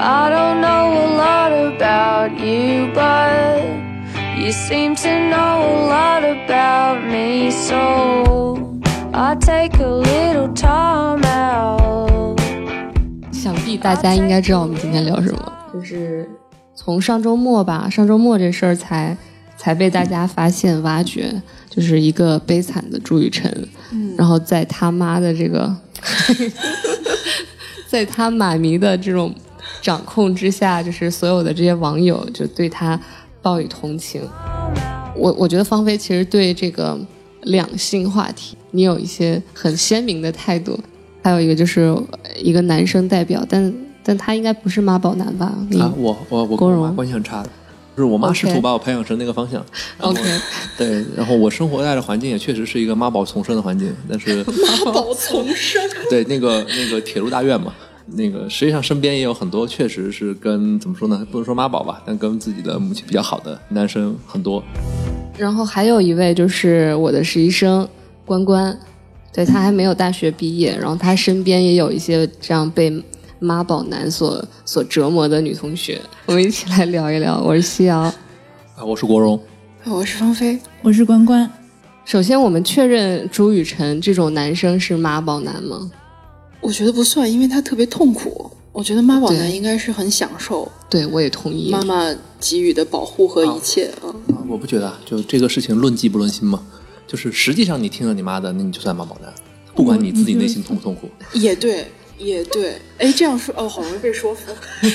I don't know a lot about you, but you seem to know a lot about me. So I take a little time out. 想必大家应该知道我们今天聊什么，就是从上周末吧，上周末这事儿才才被大家发现挖掘，就是一个悲惨的朱雨辰，然后在他妈的这个，在他妈咪的这种掌控之下，就是所有的这些网友就对他报以同情。我我觉得芳菲其实对这个两性话题，你有一些很鲜明的态度。还有一个就是一个男生代表，但但他应该不是妈宝男吧？啊，我我我跟我妈关系很差的，就是我妈试图把我培养成那个方向。OK 对，然后我生活在的环境也确实是一个妈宝丛生的环境，但是妈宝丛生，对那个那个铁路大院嘛，那个实际上身边也有很多确实是跟怎么说呢，不能说妈宝吧，但跟自己的母亲比较好的男生很多。然后还有一位就是我的实习生关关，对他还没有大学毕业，然后他身边也有一些这样被妈宝男所所折磨的女同学，我们一起来聊一聊。我是西瑶。啊，我是国荣，我是芳菲，我是关关，首先，我们确认朱雨辰这种男生是妈宝男吗？我觉得不算，因为他特别痛苦。我觉得妈宝男应该是很享受对，我也同意。妈妈给予的保护和一切啊。啊，我不觉得啊，就这个事情论迹不论心嘛，就是实际上你听了你妈的，那你就算妈宝男，不管你自己内心痛不痛苦。也对，也对。哎，这样说哦，好容易被说服。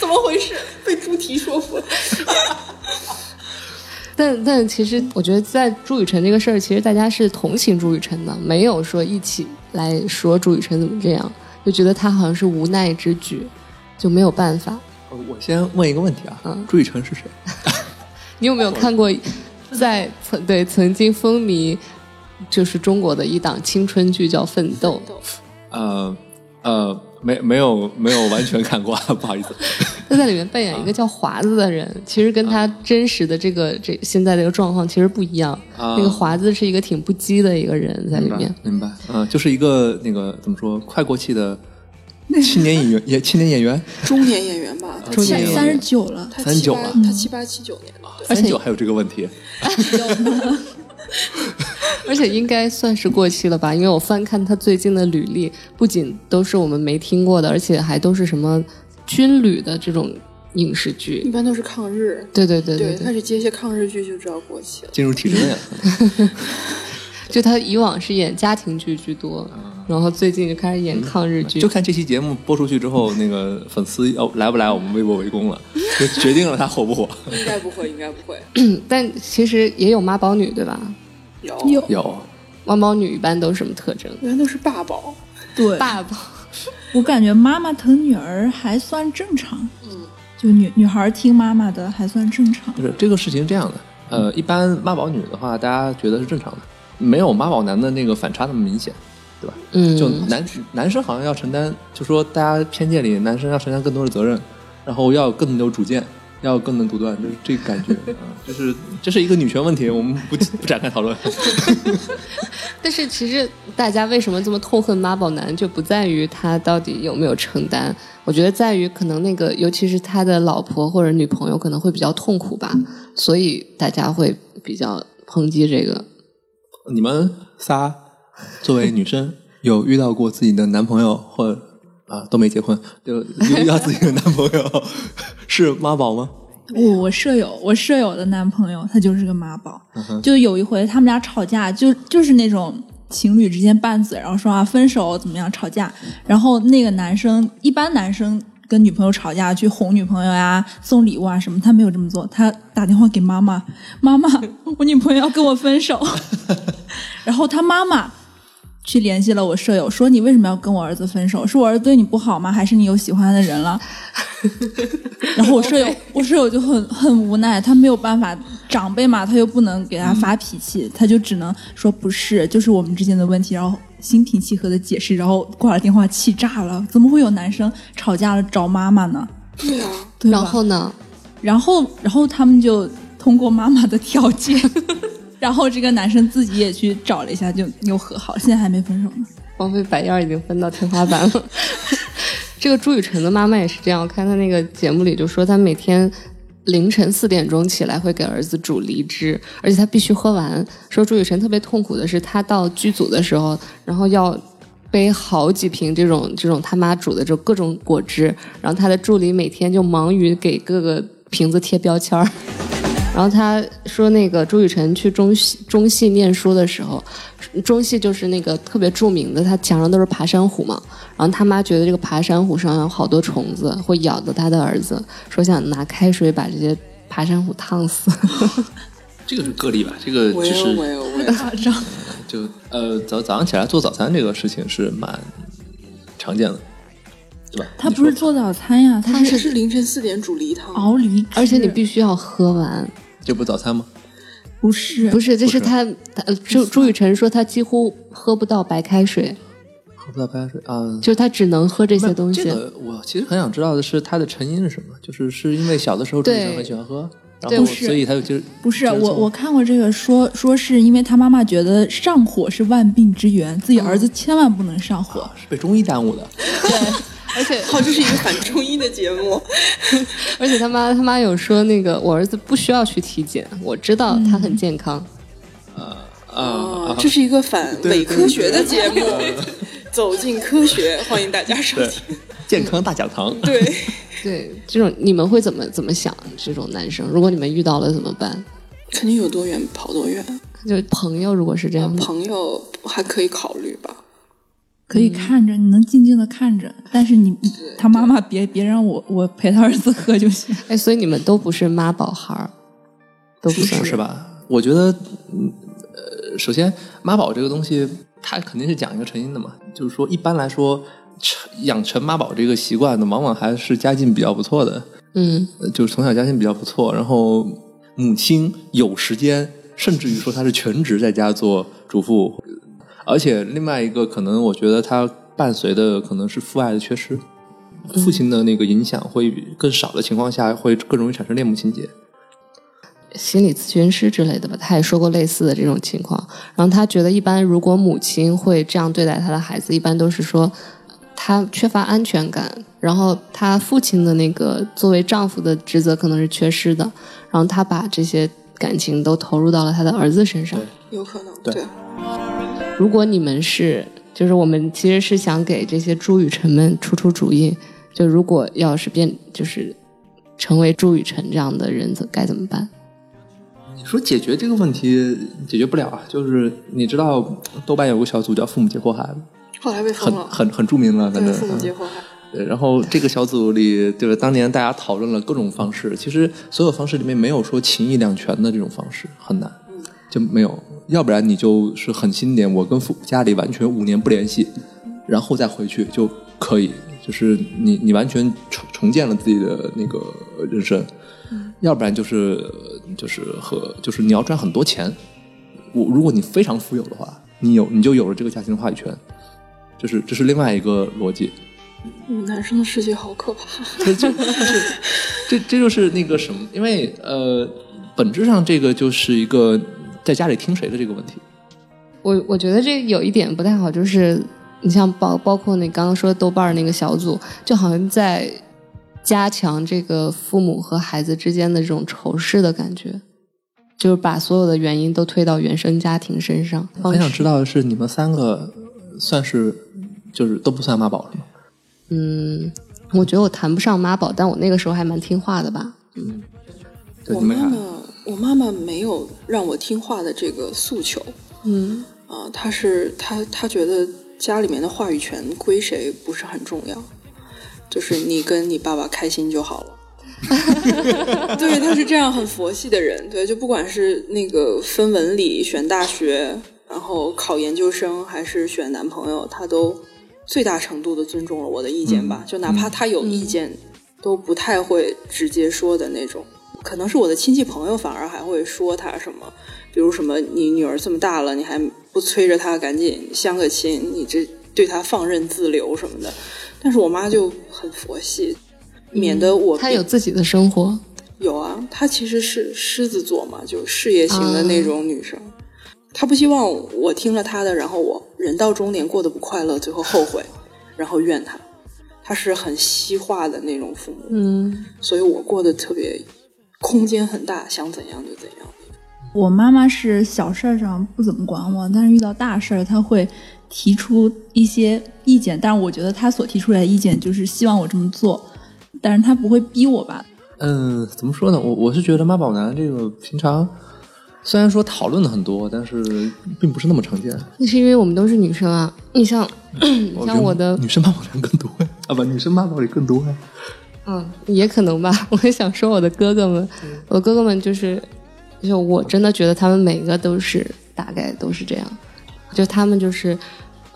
怎么回事？被猪蹄说服。但但其实我觉得在朱雨辰这个事儿，其实大家是同情朱雨辰的，没有说一起来说朱雨辰怎么这样，就觉得他好像是无奈之举，就没有办法。呃我先问一个问题啊，嗯朱雨辰是谁？你有没有看过在曾对曾经风靡就是中国的一档青春剧叫《奋斗》？呃呃，没没有没有完全看过，不好意思。他在里面扮演一个叫华子的人，其实跟他真实的这个这现在这个状况其实不一样。啊那个华子是一个挺不羁的一个人在里面。明白，嗯、就是一个那个怎么说，快过气的青年演员，也青年演员，中年演员吧，中年演员三十九了，他七八三九了他七八七九年的。对三九还有这个问题 而且应该算是过期了吧？因为我翻看他最近的履历，不仅都是我们没听过的，而且还都是什么军旅的这种影视剧一。般都是抗日。对对对对，对他是接一些抗日剧就知道过期了。进入体制内了。就他以往是演家庭剧居多，然后最近就开始演抗日剧。就看这期节目播出去之后，那个粉丝要来不来我们微博围攻了，就决定了他火不火。应该不会，应该不会。但其实也有妈宝女，对吧？有，有有，妈宝女一般都是什么特征？一般都是爸宝。对，爸宝。我感觉妈妈疼女儿还算正常，嗯，就女女孩听妈妈的还算正常不。是这个事情是这样的，呃，一般妈宝女的话，大家觉得是正常的，没有妈宝男的那个反差那么明显，对吧？嗯，就男男生好像要承担，就说大家偏见里男生要承担更多的责任，然后要更有主见，要更能独断，就是这个感觉 啊，就是这是一个女权问题，我们不不展开讨论。但是其实大家为什么这么痛恨妈宝男，就不在于他到底有没有承担，我觉得在于可能那个，尤其是他的老婆或者女朋友可能会比较痛苦吧，所以大家会比较抨击这个。你们仨作为女生，有遇到过自己的男朋友或啊都没结婚，就有遇到自己的男朋友是妈宝吗？我我舍友，我舍友的男朋友他就是个妈宝，嗯就有一回他们俩吵架，就就是那种情侣之间拌嘴，然后说啊分手怎么样吵架，然后那个男生一般男生跟女朋友吵架去哄女朋友呀、送礼物啊什么，他没有这么做，他打电话给妈妈，妈妈，我女朋友要跟我分手，然后他妈妈。去联系了我舍友，说你为什么要跟我儿子分手？是我儿子对你不好吗？还是你有喜欢的人了？然后我舍友，我舍友就很很无奈，他没有办法，长辈嘛，他又不能给他发脾气，他就只能说不是，就是我们之间的问题，然后心平气和的解释，然后挂了电话，气炸了，怎么会有男生吵架了找妈妈呢？对啊，对然后呢？然后，然后他们就通过妈妈的条件，然后这个男生自己也去找了一下，就又和好，现在还没分手呢。王菲白燕已经翻到天花板了。这个朱雨辰的妈妈也是这样，我看她那个节目里就说，她每天凌晨四点钟起来会给儿子煮梨汁，而且他必须喝完。说朱雨辰特别痛苦的是，他到剧组的时候，然后要背好几瓶这种这种他妈煮的这种各种果汁，然后他的助理每天就忙于给各个瓶子贴标签儿。然后他说，那个朱雨辰去中戏中戏念书的时候，中戏就是那个特别著名的，他墙上都是爬山虎嘛。然后他妈觉得这个爬山虎上有好多虫子，会咬到他的儿子，说想拿开水把这些爬山虎烫死。这个是个例吧？这个其实就是我有我有，夸张。就呃早早上起来做早餐这个事情是蛮常见的，对吧？他不是做早餐呀，他他是是凌晨四点煮梨汤，熬梨，而且你必须要喝完，这不早餐吗？不是不是，这是他朱朱雨辰说他几乎喝不到白开水，喝不到白开水啊。就是他只能喝这些东西。这个我其实很想知道的是它的成因是什么，就是是因为小的时候朱雨辰很喜欢喝，然对不后所以他就就不是就是我我看过这个说说是因为他妈妈觉得上火是万病之源，自己儿子千万不能上火。是被中医耽误的。而且好，这是一个反中医的节目，而且他妈他妈有说那个我儿子不需要去体检，我知道他很健康。啊哦，这是一个反伪科学的节目，走进科学，欢迎大家收听。健康大讲堂。对，对，这种你们会怎么怎么想？这种男生，如果你们遇到了怎么办？肯定有多远跑多远，就朋友，如果是这样的，朋友还可以考虑吧。可以看着，你能静静的看着，但是你你他妈妈别别让我我陪他儿子喝就行。哎，所以你们都不是妈宝孩儿，都不是是吧？我觉得，嗯呃，首先妈宝这个东西，它肯定是讲一个成因的嘛。就是说，一般来说，成养成妈宝这个习惯的，往往还是家境比较不错的，嗯，呃就是从小家境比较不错，然后母亲有时间，甚至于说她是全职在家做主妇，而且另外一个可能，我觉得它伴随的可能是父爱的缺失，父亲的那个影响会更少的情况下，会更容易产生恋母情节。心理咨询师之类的吧，他也说过类似的这种情况。然后他觉得，一般如果母亲会这样对待他的孩子，一般都是说他缺乏安全感，然后他父亲的那个作为丈夫的职责可能是缺失的，然后他把这些感情都投入到了他的儿子身上。有可能，对对，如果你们是，就是我们其实是想给这些朱雨辰们出出主意，就如果要是变，就是成为朱雨辰这样的人，怎该怎么办？你说解决这个问题解决不了啊，就是你知道豆瓣有个小组叫“父母皆祸害”，后来被很封了。很很著名了，反对，正父母祸害。对，然后这个小组里，就是？当年大家讨论了各种方式，其实所有方式里面没有说情义两全的这种方式，很难，就没有。要不然你就是狠心点，我跟父家里完全五年不联系，然后再回去就可以，就是你你完全重重建了自己的那个人生。要不然就是就是和就是你要赚很多钱，我如果你非常富有的话，你有你就有了这个家庭的话语权，这是这是另外一个逻辑。嗯，男生的世界好可怕。这这就是那个什么，因为呃，本质上这个就是一个在家里听谁的这个问题。我我觉得这有一点不太好，就是你像包包括你刚刚说豆瓣那个小组，就好像在加强这个父母和孩子之间的这种仇视的感觉，就是把所有的原因都推到原生家庭身上。很想知道的是，你们三个算是就是都不算妈宝是吗？嗯，我觉得我谈不上妈宝，但我那个时候还蛮听话的吧。对，你们俩我妈妈，没有让我听话的这个诉求嗯啊，她是她她觉得家里面的话语权归谁不是很重要，就是你跟你爸爸开心就好了。对，他是这样很佛系的人。对，就不管是那个分文理、选大学，然后考研究生，还是选男朋友，他都最大程度的尊重了我的意见吧。就哪怕他有意见，都不太会直接说的那种。可能是我的亲戚朋友反而还会说他什么，比如什么你女儿这么大了，你还不催着她赶紧相个亲，你这对她放任自流什么的。但是我妈就很佛系，免得我她有自己的生活。有啊，她其实是狮子座嘛，就事业型的那种女生。她不希望我听了她的，然后我人到中年过得不快乐，最后后悔，然后怨她。他是很西化的那种父母，嗯所以我过得特别空间很大，想怎样就怎样。我妈妈是小事儿上不怎么管我，但是遇到大事儿，她会提出一些意见。但是我觉得她所提出来的意见就是希望我这么做，但是她不会逼我吧？嗯，怎么说呢？我我是觉得妈宝男这个平常虽然说讨论的很多，但是并不是那么常见。那是因为我们都是女生啊。你像，你像我的，女生妈宝男更多呀，啊不，女生妈宝也更多呀。嗯，也可能吧。我也想说我的哥哥们，我哥哥们就是，就我真的觉得他们每个都是大概都是这样，就他们就是，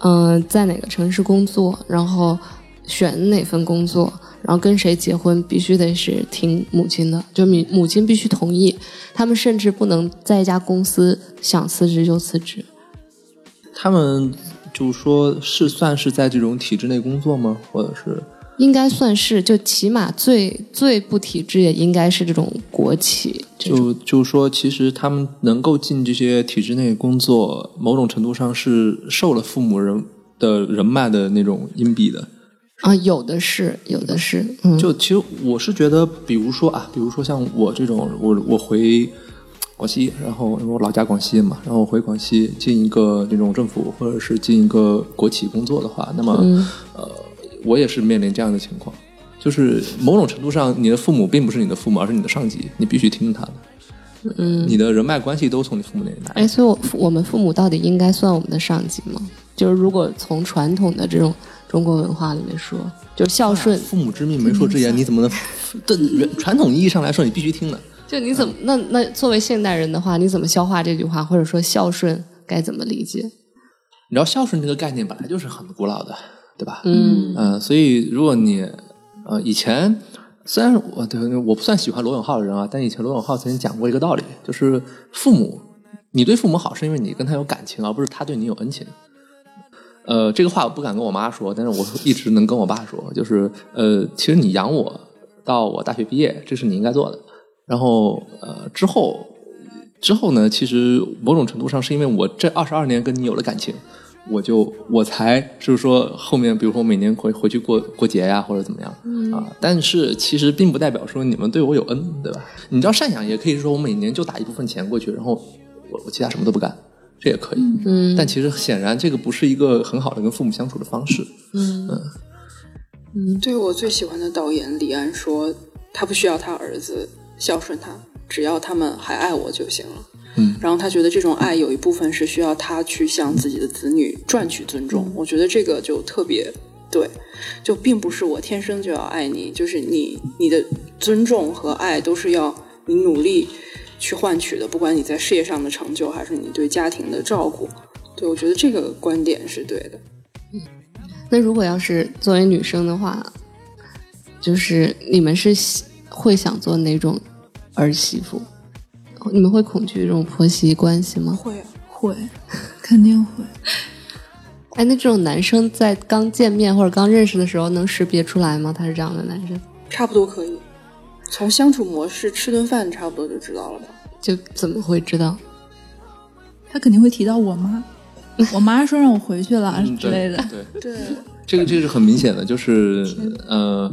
嗯、在哪个城市工作，然后选哪份工作，然后跟谁结婚，必须得是听母亲的，就母母亲必须同意。他们甚至不能在一家公司想辞职就辞职。他们就说是算是在这种体制内工作吗？或者是应该算是，就起码最最不体制也应该是这种国企。就就说，其实他们能够进这些体制内工作，某种程度上是受了父母人的人脉的那种荫蔽的。啊，有的是，有的是，嗯，就其实我是觉得，比如说啊，比如说像我这种，我我回广西，然后我老家广西嘛，然后我回广西进一个这种政府或者是进一个国企工作的话，那么、呃，我也是面临这样的情况，就是某种程度上，你的父母并不是你的父母，而是你的上级，你必须听他的。嗯，你的人脉关系都从你父母那里来。哎，所以我我们父母到底应该算我们的上级吗？就是如果从传统的这种中国文化里面说，就是孝顺，父母之命，媒妁之言，你怎么能？对原传统意义上来说，你必须听的。就你怎么那那作为现代人的话，你怎么消化这句话，或者说孝顺该怎么理解？你知道孝顺这个概念本来就是很古老的，对吧？嗯呃，所以如果你呃以前虽然我对我不算喜欢罗永浩的人啊，但以前罗永浩曾经讲过一个道理，就是父母你对父母好是因为你跟他有感情，而不是他对你有恩情。呃，这个话我不敢跟我妈说，但是我一直能跟我爸说，就是呃，其实你养我到我大学毕业，这是你应该做的。然后呃之后之后呢，其实某种程度上是因为我这二十二年跟你有了感情，我就我才就是说后面，比如说每年回回去过过节呀，或者怎么样、啊。但是其实并不代表说你们对我有恩，对吧？你知道赡养也可以说我每年就打一部分钱过去，然后我我其他什么都不干，这也可以。嗯但其实显然这个不是一个很好的跟父母相处的方式。嗯嗯嗯对我最喜欢的导演李安说，他不需要他儿子孝顺他，只要他们还爱我就行了。嗯，然后他觉得这种爱有一部分是需要他去向自己的子女赚取尊重。我觉得这个就特别对，就并不是我天生就要爱你，就是你你的尊重和爱都是要你努力去换取的，不管你在事业上的成就，还是你对家庭的照顾。对，我觉得这个观点是对的。嗯那如果要是作为女生的话，就是你们是会想做哪种儿媳妇？你们会恐惧这种婆媳关系吗？会啊，会，肯定会。哎，那这种男生在刚见面或者刚认识的时候能识别出来吗？他是这样的男生，差不多可以。从相处模式吃顿饭差不多就知道了吧？就怎么会知道？他肯定会提到我妈，我妈说让我回去了嗯之类的。对，对，这个这个是很明显的，就是呃，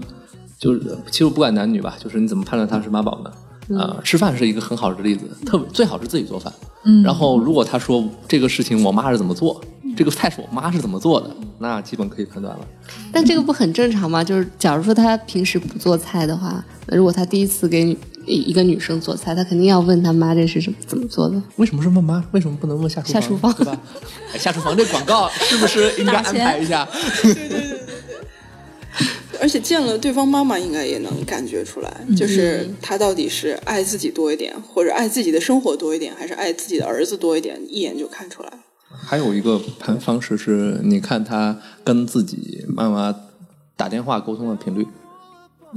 就是其实不管男女吧，就是你怎么判断他是妈宝呢？呃，吃饭是一个很好的例子，特别最好是自己做饭。嗯然后如果他说这个事情我妈是怎么做，这个菜是我妈是怎么做的，那基本可以判断了。但这个不很正常吗？就是假如说他平时不做菜的话，那如果他第一次给一一个女生做菜，他肯定要问他妈这是什么怎么做的。为什么是问妈？为什么不能问下厨房？下厨房对吧？哎下厨房这广告是不是应该 安排一下？而且见了对方妈妈，应该也能感觉出来，就是他到底是爱自己多一点，或者爱自己的生活多一点，还是爱自己的儿子多一点，一眼就看出来。还有一个判方式是，你看他跟自己妈妈打电话沟通的频率，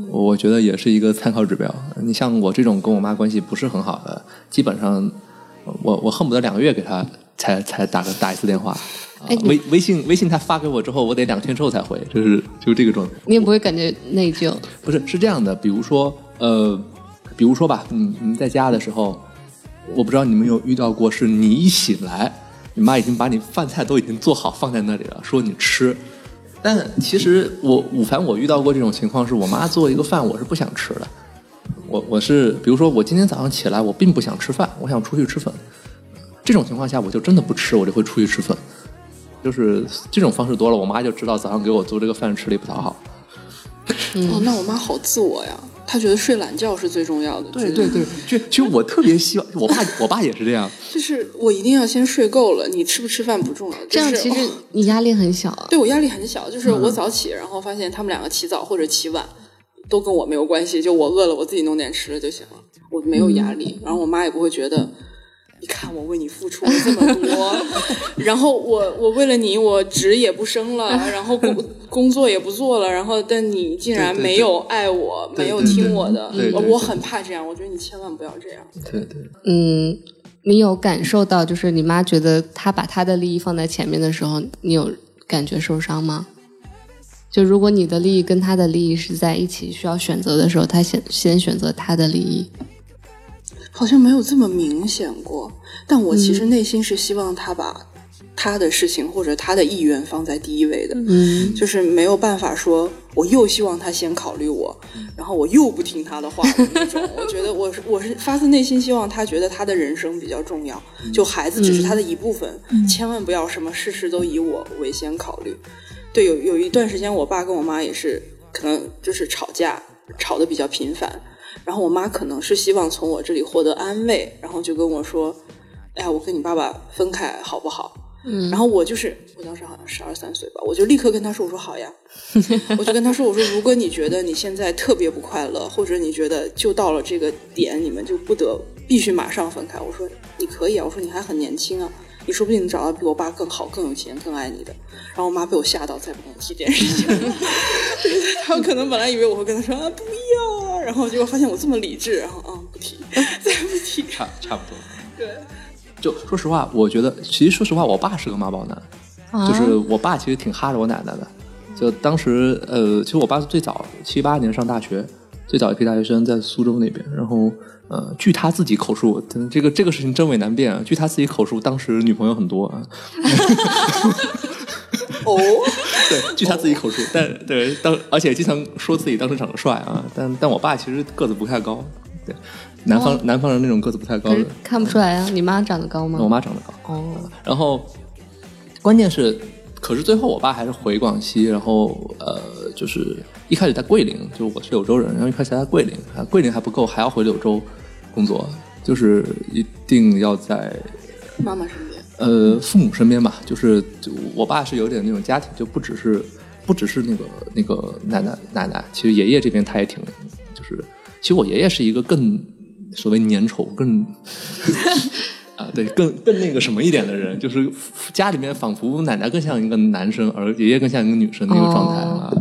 我觉得也是一个参考指标。你像我这种跟我妈关系不是很好的，基本上我我恨不得两个月给她才才打个打一次电话。啊微微信微信他发给我之后，我得两天之后才回，就是就是这个状态。你也不会感觉内疚。不是是这样的，比如说呃，比如说吧，你你在家的时候，我不知道你们有遇到过，是你一醒来，你妈已经把你饭菜都已经做好放在那里了，说你吃，但但其实我午饭我遇到过这种情况，是我妈做一个饭，我是不想吃的。我我是比如说我今天早上起来，我并不想吃饭，我想出去吃粉。这种情况下，我就真的不吃，我就会出去吃粉。就是这种方式多了，我妈就知道早上给我做这个饭吃力不讨好。哦，那我妈好自我呀，她觉得睡懒觉是最重要的。对对对，就其实我特别希望，我爸我爸也是这样。就是我一定要先睡够了，你吃不吃饭不重要。这样其实你压力很小啊。对我压力很小，就是我早起，然后发现他们两个起早或者起晚，都跟我没有关系，就我饿了，我自己弄点吃的就行了，我没有压力，然后我妈也不会觉得。你看我为你付出了这么多，然后我我为了你我职也不升了，然后工 工作也不做了，然后但你竟然没有爱我，没有听我的对对，对我很怕这样，我觉得你千万不要这样。对对，嗯，你有感受到，就是你妈觉得她把她的利益放在前面的时候，你有感觉受伤吗？就如果你的利益跟她的利益是在一起需要选择的时候，她先先选择她的利益。好像没有这么明显过，但我其实内心是希望他把他的事情或者他的意愿放在第一位的，嗯。就是没有办法说我又希望他先考虑我，然后我又不听他的话的那种。我觉得我是我是发自内心希望他觉得他的人生比较重要，就孩子只是他的一部分，千万不要什么事事都以我为先考虑。对，有有一段时间，我爸跟我妈也是可能就是吵架，吵得比较频繁。然后我妈可能是希望从我这里获得安慰，然后就跟我说：“哎呀，我跟你爸爸分开好不好？”嗯，然后我就是我当时好像十二三岁吧，我就立刻跟他说：“我说好呀。”我就跟他说：“我说如果你觉得你现在特别不快乐，或者你觉得就到了这个点，你们就不得必须马上分开，我说你可以啊，我说你还很年轻啊，你说不定能找到比我爸更好、更有钱、更爱你的。”然后我妈被我吓到，再不跟我提这件事情了。他们可能本来以为我会跟他说啊不要啊，然后结果发现我这么理智，然后啊不提，再不提。差差不多。对，就说实话，我觉得其实说实话，我爸是个妈宝男，啊就是我爸其实挺哈着我奶奶的。就当时呃，其实我爸最早七八年上大学，最早一批大学生在苏州那边，然后呃，据他自己口述，这个这个事情真伪难辨啊。据他自己口述，当时女朋友很多啊。哦，对，据他自己口述，但对当而且经常说自己当时长得帅啊，但但我爸其实个子不太高，对，南方、南方人那种个子不太高的，看不出来啊。你妈长得高吗？我妈长得高，哦，然后关键是，可是最后我爸还是回广西，然后呃，就是一开始在桂林，就是我是柳州人，然后一开始在桂林，啊，桂林还不够，还要回柳州工作，就是一定要在妈妈身边，呃父母身边吧，就是就我爸是有点那种家庭，就不只是不只是那个那个奶奶奶奶，其实爷爷这边他也挺，就是其实我爷爷是一个更所谓粘稠更。啊，对，更更那个什么一点的人，就是家里面仿佛奶奶更像一个男生，而爷爷更像一个女生那个状态啊，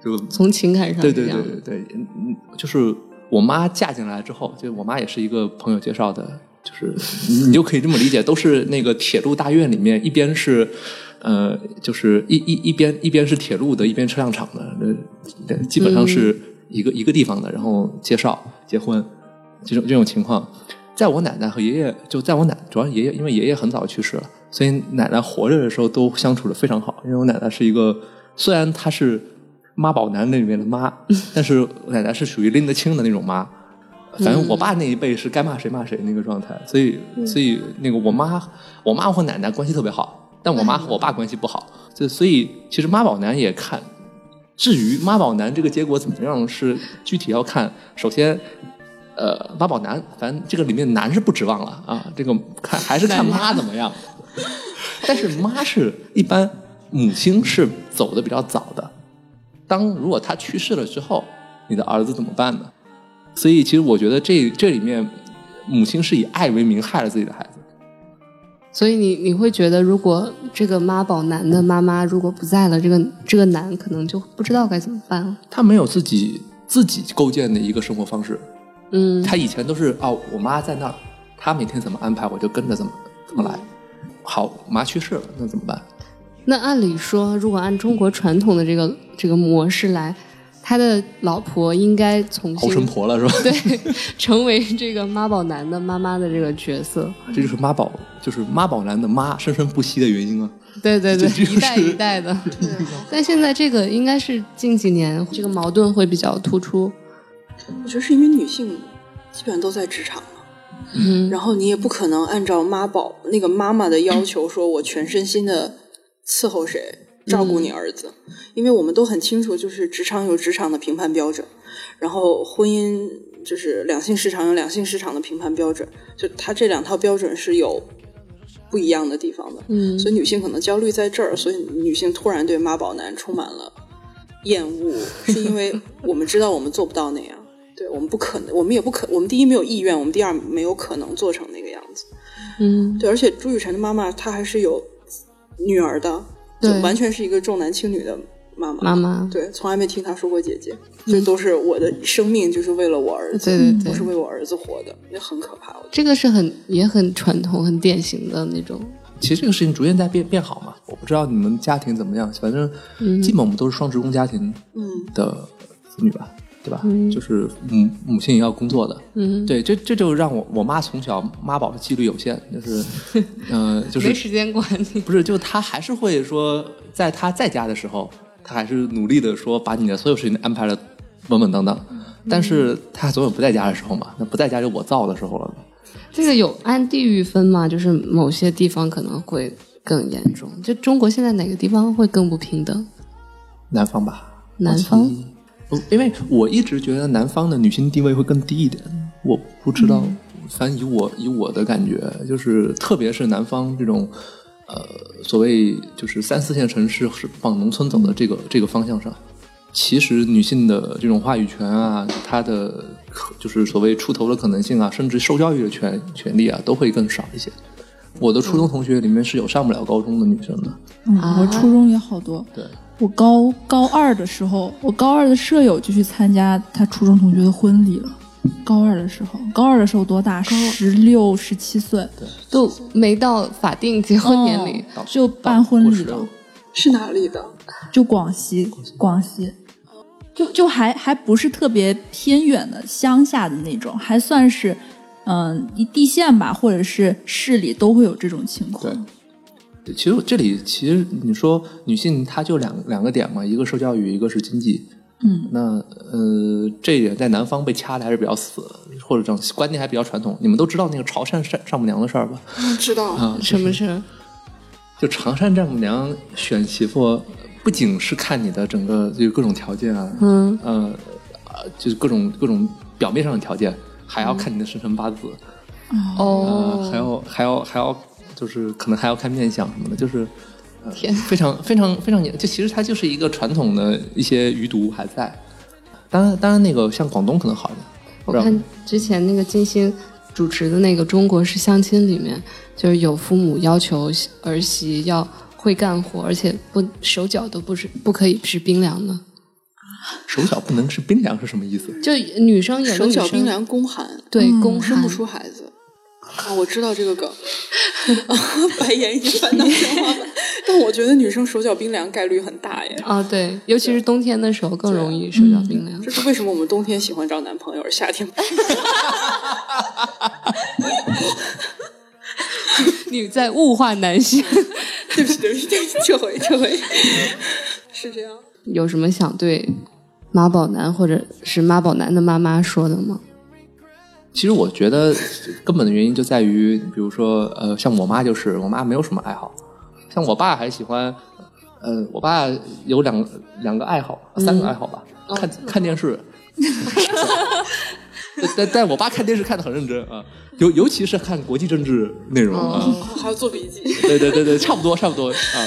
就从情感上对对对对对，嗯，就是我妈嫁进来之后，就我妈也是一个朋友介绍的，就是你你就可以这么理解，都是那个铁路大院里面，一边是呃，就是一一一边一边是铁路的，一边车辆厂的，呃，基本上是一个、一个地方的，然后介绍结婚这种这种情况。在我奶奶和爷爷，就在我奶，主要是爷爷，因为爷爷很早去世了，所以奶奶活着的时候都相处的非常好。因为我奶奶是一个，虽然她是妈宝男那里面的妈，但是我奶奶是属于拎得清的那种妈。反正我爸那一辈是该骂谁骂谁那个状态，所以所以那个我妈我妈和奶奶关系特别好，但我妈和我爸关系不好，就所以其实妈宝男也看。至于妈宝男这个结果怎么样，是具体要看，首先。呃，妈宝男，反正这个里面男是不指望了啊，这个看还是看妈怎么样。但是妈是一般母亲是走的比较早的，当如果他去世了之后，你的儿子怎么办呢？所以其实我觉得这这里面母亲是以爱为名害了自己的孩子。所以你你会觉得，如果这个妈宝男的妈妈如果不在了，这个这个男可能就不知道该怎么办了。他没有自己自己构建的一个生活方式，嗯，他以前都是哦，我妈在那儿，她每天怎么安排我就跟着怎么怎么来。好，我妈去世了，那怎么办？那按理说，如果按中国传统的这个这个模式来，他的老婆应该重猴神新婆了是吧？对成为这个妈宝男的妈妈的这个角色。这就是妈宝就是妈宝男的妈生生不息的原因啊。对对对，就是一代 一代的。但现在这个应该是近几年这个矛盾会比较突出。我觉得是因为女性基本上都在职场了，嗯，然后你也不可能按照妈宝那个妈妈的要求，说我全身心的伺候谁，照顾你儿子，因为我们都很清楚，就是职场有职场的评判标准，然后婚姻就是两性市场有两性市场的评判标准，就它这两套标准是有不一样的地方的，嗯所以女性可能焦虑在这儿，所以女性突然对妈宝男充满了厌恶，是因为我们知道我们做不到那样。对我们不可能，我们也不可，我们第一没有意愿，我们第二没有可能做成那个样子。嗯，对，而且朱雨辰的妈妈她还是有女儿的，就完全是一个重男轻女的妈妈。妈妈，对，从来没听她说过姐姐，这都是我的生命，就是为了我儿子，对对对我是为我儿子活的，也很可怕。这个是很也很传统、很典型的那种。其实这个事情逐渐在变变好嘛。我不知道你们家庭怎么样，反正基本我们都是双职工家庭嗯，的子女吧，对吧？就是母母亲也要工作的，嗯，对，这这就让我我妈从小妈宝的几率有限，就是，呃，就是没时间管你。不是，就她还是会说，在她在家的时候，她还是努力的说把你的所有事情都安排的稳稳当当，但是她总有不在家的时候嘛，那不在家就我造的时候了嘛。这个有按地域分吗？就是某些地方可能会更严重。就中国现在哪个地方会更不平等？南方吧，南方不，因为我一直觉得南方的女性地位会更低一点，我不知道，反正以我以我的感觉，就是特别是南方这种，呃，所谓就是三四线城市是往农村走的这个这个方向上，其实女性的这种话语权啊，她的可就是所谓出头的可能性啊，甚至受教育的权权利啊，都会更少一些。我的初中同学里面是有上不了高中的女生的，嗯，啊我初中也好多。对，我高高二的时候，我高二的舍友就去参加他初中同学的婚礼了。高二的时候，高二的时候多大？十六、十七岁，都没到法定结婚年龄。哦就办婚礼了。是哪里的？就广西，广西，就就还还不是特别偏远的乡下的那种，还算是嗯一地县吧，或者是市里都会有这种情况。对其实这里其实你说女性她就两两个点嘛，一个受教育，一个是经济。嗯，那呃，这一点在南方被掐的还是比较死，或者这种观念还比较传统。你们都知道那个潮汕丈丈母娘的事儿吧？知道。啊，什么事？就潮汕丈母娘选媳妇，不仅是看你的整个就各种条件啊，嗯，呃，呃就是各种各种表面上的条件，还要看你的生辰八字，呃，哦，还要还要还要，就是可能还要看面相什么的，就是。呃天非常非常非常严，就其实它就是一个传统的一些余毒还在。当然，当然那个像广东可能好一点。我看之前那个金星主持的那个《中国式相亲》里面，就是有父母要求儿媳要会干活，而且不手脚都不是不可以是冰凉的。手脚不能是冰凉是什么意思？就女生有的女生手脚冰凉，宫寒，对嗯宫寒生不出孩子。啊，我知道这个梗，白眼已经翻到天花板。但我觉得女生手脚冰凉概率很大耶。啊，对，尤其是冬天的时候更容易手脚冰凉。这是为什么我们冬天喜欢找男朋友，而夏天不？你在物化男性，对不起，对不起，对不起，撤回，撤回。是这样。有什么想对妈宝男或者是妈宝男的妈妈说的吗？其实我觉得根本的原因就在于，比如说，呃，像我妈就是，我妈没有什么爱好，像我爸还喜欢，呃，我爸有两两个爱好，三个爱好吧，看看电视。但但但我爸看电视看的很认真啊，尤尤其是看国际政治内容啊，还要做笔记。对对对对，差不多差不多啊，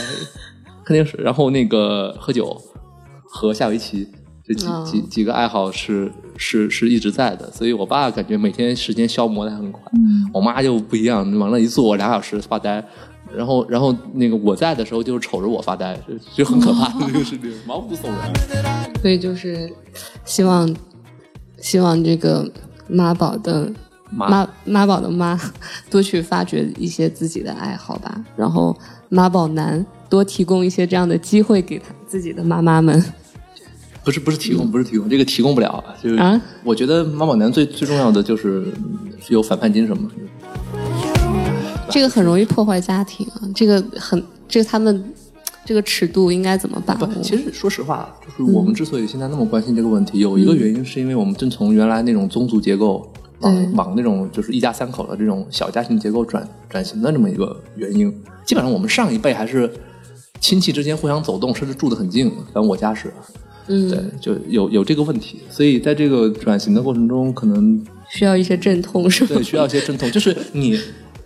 看电视，然后那个喝酒和下围棋，这几、哦几几个爱好是是是一直在的，所以我爸感觉每天时间消磨的很快，我妈就不一样，往那一坐俩小时发呆。然后，然后那个我在的时候，就是瞅着我发呆，就就很可怕的 这个事情，毛骨悚然。所以就是希望希望这个妈宝的妈妈妈宝的妈 多去发掘一些自己的爱好吧，然后妈宝男多提供一些这样的机会给他自己的妈妈们。不是不是提供，不是提供，这个提供不了。就是啊我觉得妈宝男最最重要的就是嗯是有反叛精神嘛。这个很容易破坏家庭啊，这个很这个他们这个尺度应该怎么把不？，其实说实话，就是我们之所以现在那么关心这个问题，有一个原因是因为我们正从原来那种宗族结构对往往那种就是一家三口的这种小家庭结构转转型的这么一个原因。基本上我们上一辈还是亲戚之间互相走动，甚至住得很近，反正我家是，嗯，对，就有有这个问题。所以在这个转型的过程中，可能需要一些阵痛是吧对，？需要一些阵痛。就是你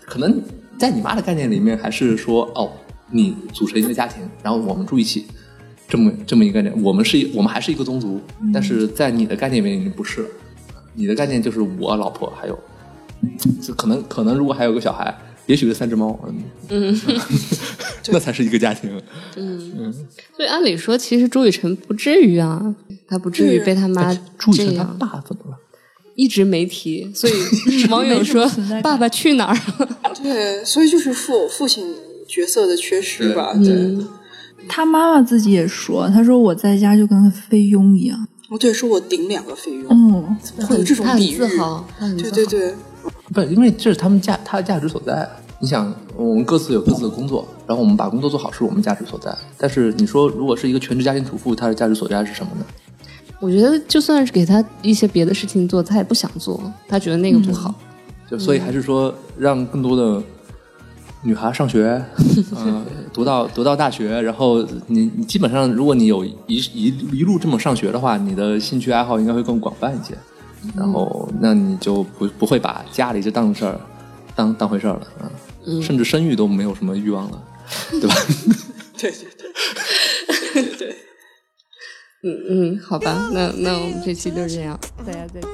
可能在你妈的概念里面，还是说哦，你组成一个家庭，然后我们住一起，这么这么一个概念。我们是一我们还是一个宗族，但是在你的概念里面已经不是了。你的概念就是我老婆还有，就可能可能如果还有个小孩，也许是三只猫，嗯，那才是一个家庭。嗯嗯所以按理说，其实朱雨辰不至于啊，他不至于被他妈朱雨辰他，爸怎么了？一直没提。所以 网友说没什么存在：“感 爸爸去哪儿了对，所以就是父父亲角色的缺失吧。对对，嗯他妈妈自己也说，他说我在家就跟菲佣一样。哦对，说我顶两个菲佣，嗯，会有这种他很比喻自。豪，自豪。对对对，不是，因为这是他们价他的价值所在。你想，我们各自有各自的工作，然后我们把工作做好是我们价值所在。但是你说，如果是一个全职家庭主妇，她的价值所在是什么呢？我觉得就算是给他一些别的事情做，他也不想做，他觉得那个不好。就所以还是说，让更多的女孩上学，嗯、读到读到大学，然后你你基本上，如果你有一一一路这么上学的话，你的兴趣爱好应该会更广泛一些。然后，那你就不不会把家里这当事儿当当回事儿了啊、嗯甚至生育都没有什么欲望了，对吧？对对对对 对。嗯嗯，好吧，那那我们这期就这样，大家再见。